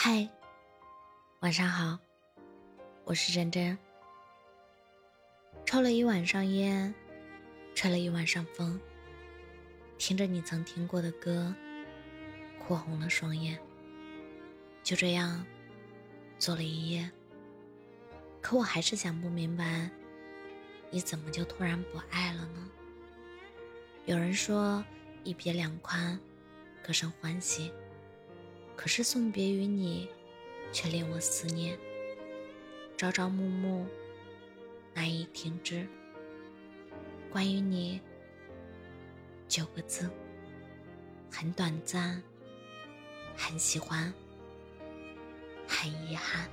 嗨，晚上好，我是真真。抽了一晚上烟，吹了一晚上风，听着你曾听过的歌，哭红了双眼。就这样，坐了一夜。可我还是想不明白，你怎么就突然不爱了呢？有人说一别两宽，各生欢喜。可是送别于你，却令我思念，朝朝暮暮，难以停止。关于你，九个字，很短暂，很喜欢，很遗憾。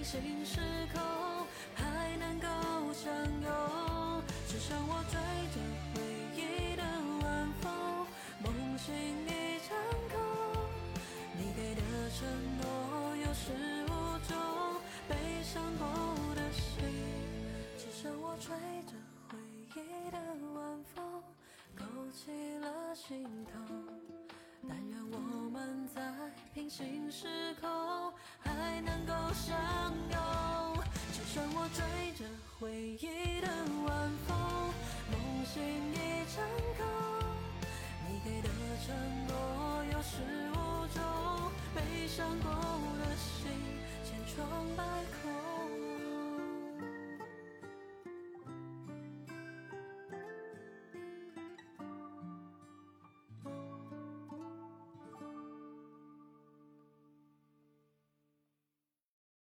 在平行时空还能够相拥。只剩我追着回忆的晚风，梦醒一场空。你给的承诺有始无终，悲伤过的心，只剩我吹着回忆的晚风，勾起了心痛。但愿我们在平行时空能够相拥。就算我追着回忆